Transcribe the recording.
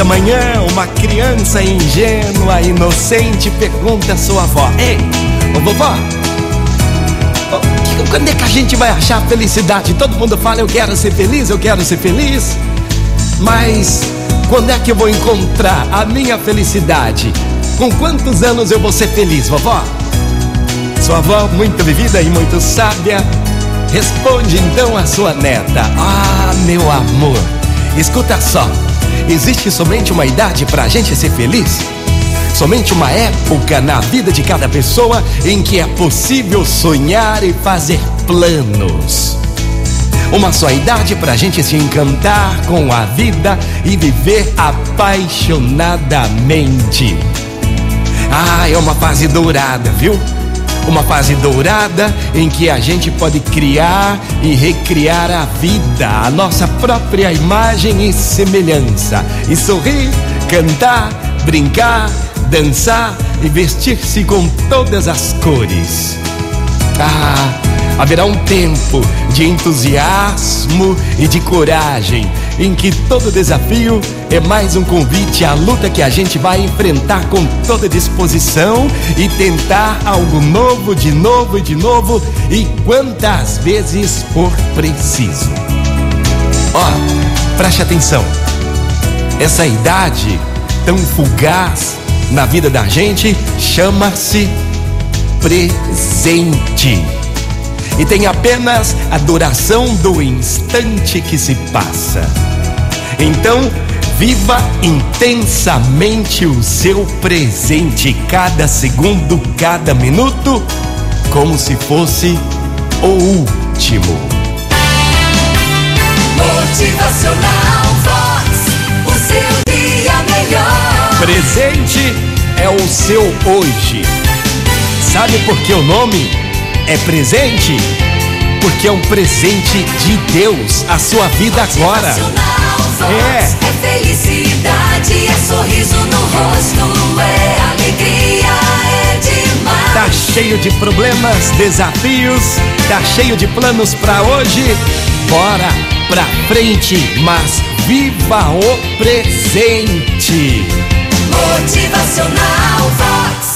Certa manhã, uma criança ingênua, inocente, pergunta à sua avó: Ei, ô vovó, quando é que a gente vai achar felicidade? Todo mundo fala: Eu quero ser feliz, eu quero ser feliz. Mas quando é que eu vou encontrar a minha felicidade? Com quantos anos eu vou ser feliz, vovó? Sua avó, muito vivida e muito sábia, responde então a sua neta: Ah, meu amor, escuta só, existe somente uma idade para a gente ser feliz? Somente uma época na vida de cada pessoa em que é possível sonhar e fazer planos. Uma só idade para a gente se encantar com a vida e viver apaixonadamente. Ah, é uma fase dourada, viu? Uma fase dourada em que a gente pode criar e recriar a vida, a nossa própria imagem e semelhança, e sorrir, cantar, brincar, dançar e vestir-se com todas as cores. Ah, haverá um tempo de entusiasmo e de coragem, em que todo desafio é mais um convite à luta que a gente vai enfrentar com toda disposição e tentar algo novo, de novo e de novo, e quantas vezes for preciso. Ó, oh, preste atenção. Essa idade tão fugaz na vida da gente chama-se presente. E tem apenas a duração do instante que se passa. Então, viva intensamente o seu presente, cada segundo, cada minuto, como se fosse o último. Motivacional Vox, o seu dia melhor. Presente é o seu hoje. Sabe por que o nome é presente? Porque é um presente de Deus a sua vida agora. É. é felicidade, é sorriso no rosto, é alegria, é demais. Tá cheio de problemas, desafios, tá cheio de planos para hoje. Bora pra frente, mas viva o presente. Motivacional Vox.